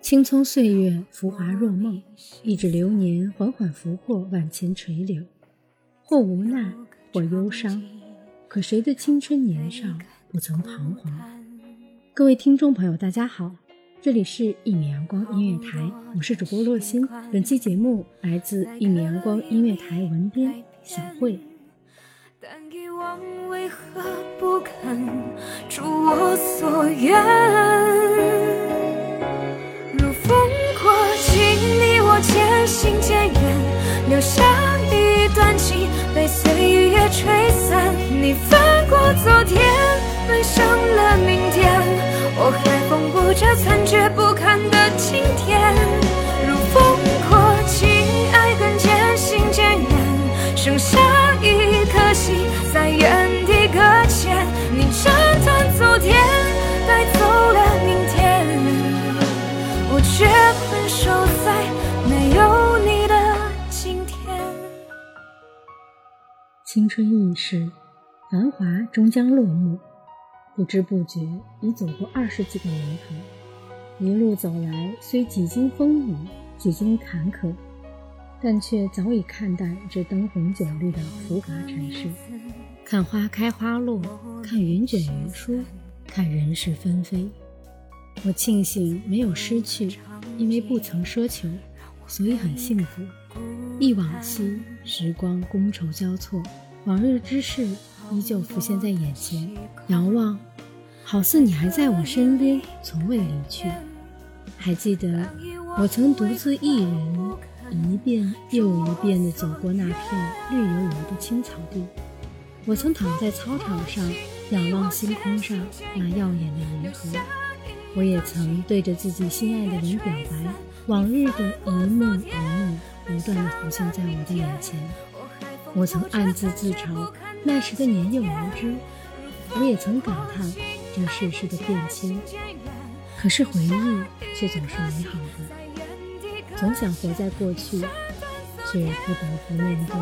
青葱岁月，浮华若梦，一指流年缓缓拂过万千垂柳，或无奈，或忧伤。可谁的青春年少不曾彷徨？各位听众朋友，大家好，这里是一米阳光音乐台，我是主播洛欣。本期节目来自一米阳光音乐台文编小慧。但遗忘为何不肯如我所愿？渐行渐远，留下一段情被岁月吹散。你翻过昨天，奔向了明天，我还缝补着残缺不堪的今天。如风过境，爱更渐行渐远，剩下一颗心在原春易逝，繁华终将落幕。不知不觉已走过二十几个年头，一路走来，虽几经风雨，几经坎坷，但却早已看淡这灯红酒绿的浮华尘世。看花开花落，看云卷云舒，看人事纷飞。我庆幸没有失去，因为不曾奢求。所以很幸福。忆往昔，时光觥筹交错，往日之事依旧浮现在眼前。遥望，好似你还在我身边，从未离去。还记得我曾独自一人，一遍又一遍地走过那片绿油油的青草地。我曾躺在操场上，仰望星空上那耀眼的银河。我也曾对着自己心爱的人表白。往日的一幕一幕，不断的浮现在我的眼前。我曾暗自自嘲那时的年幼无知，我也曾感叹这世事的变迁。可是回忆却总是美好的，总想活在过去，却不得不面对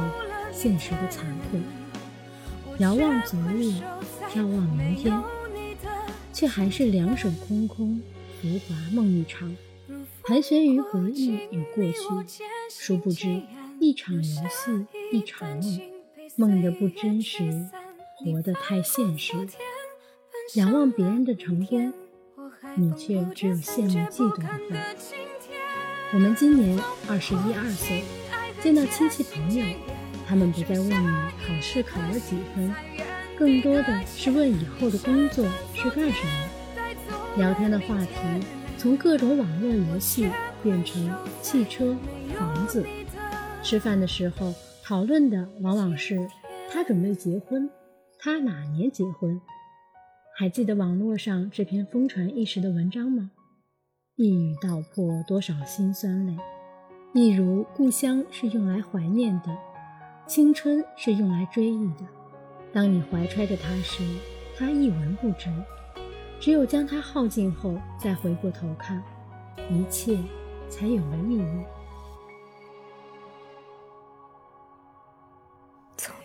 现实的残酷。遥望昨日，眺望明天，却还是两手空空，浮华梦一场。盘旋于回忆与过去，殊不知一场游戏一场梦，梦的不真实，活得太现实。仰望别人的成功，你却只有羡慕嫉妒的份。我们今年二十一二岁，见到亲戚朋友，他们不再问你考试考了几分，更多的是问以后的工作是干什么。聊天的话题。从各种网络游戏变成汽车、房子，吃饭的时候讨论的往往是他准备结婚，他哪年结婚？还记得网络上这篇疯传一时的文章吗？一语道破多少辛酸泪。一如故乡是用来怀念的，青春是用来追忆的。当你怀揣着它时，它一文不值。只有将它耗尽后，再回过头看，一切才有了意义。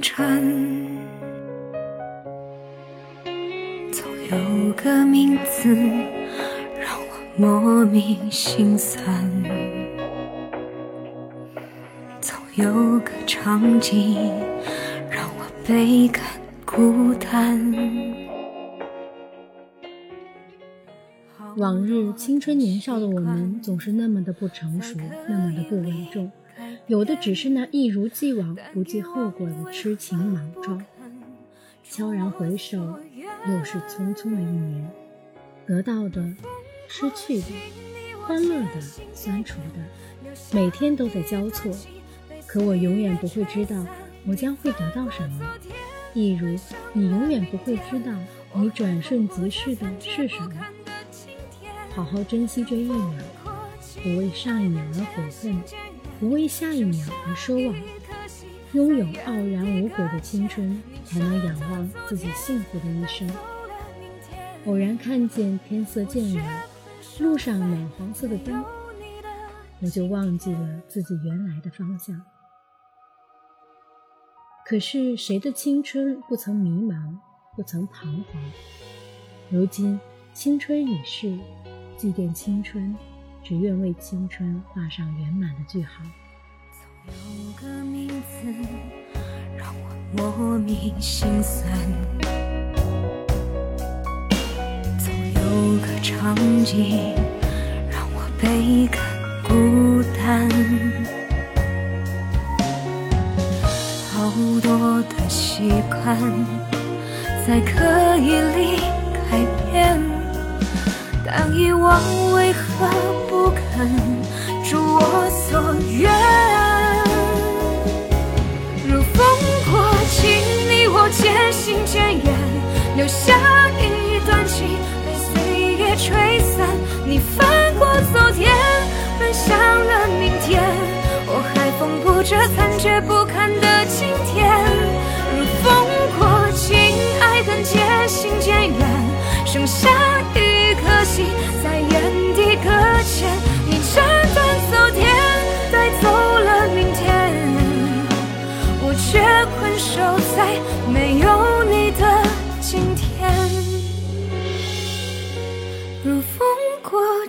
穿？总有个名字让我莫名心酸，总有个场景让我倍感孤单。往日青春年少的我们，总是那么的不成熟，那么的不稳重，有的只是那一如既往、不计后果的痴情莽撞。悄然回首，又是匆匆的一年，得到的、失去的、欢乐的、酸楚的，每天都在交错。可我永远不会知道，我将会得到什么，一如你永远不会知道，你转瞬即逝的是什么。好好珍惜这一秒，不为上一秒而悔恨，不为下一秒而奢望。拥有傲然无悔的青春，才能仰望自己幸福的一生。偶然看见天色渐晚，路上暖黄色的灯，我就忘记了自己原来的方向。可是谁的青春不曾迷茫，不曾彷徨？如今青春已逝。祭奠青春，只愿为青春画上圆满的句号。总有个名字让我莫名心酸，总有个场景让我倍感孤单。好多的习惯在刻意里。但遗忘为何不肯如我所愿？如风过境，你我渐行渐远，留下一段情被岁月吹散。你翻过昨天，奔向了明天，我还缝补着残缺不堪的今天。如风过境，爱恨渐行渐远，剩下一。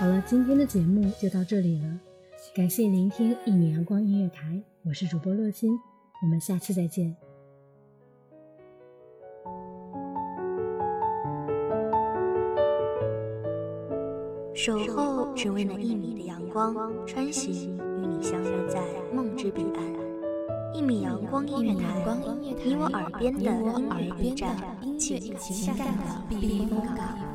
好了，今天的节目就到这里了，感谢聆听一米阳光音乐台，我是主播洛心，我们下期再见。守候只为那一米的阳光，穿行与你相约在梦之彼岸。一米阳光音乐台，你我耳边的音乐驿站，情感的避风港。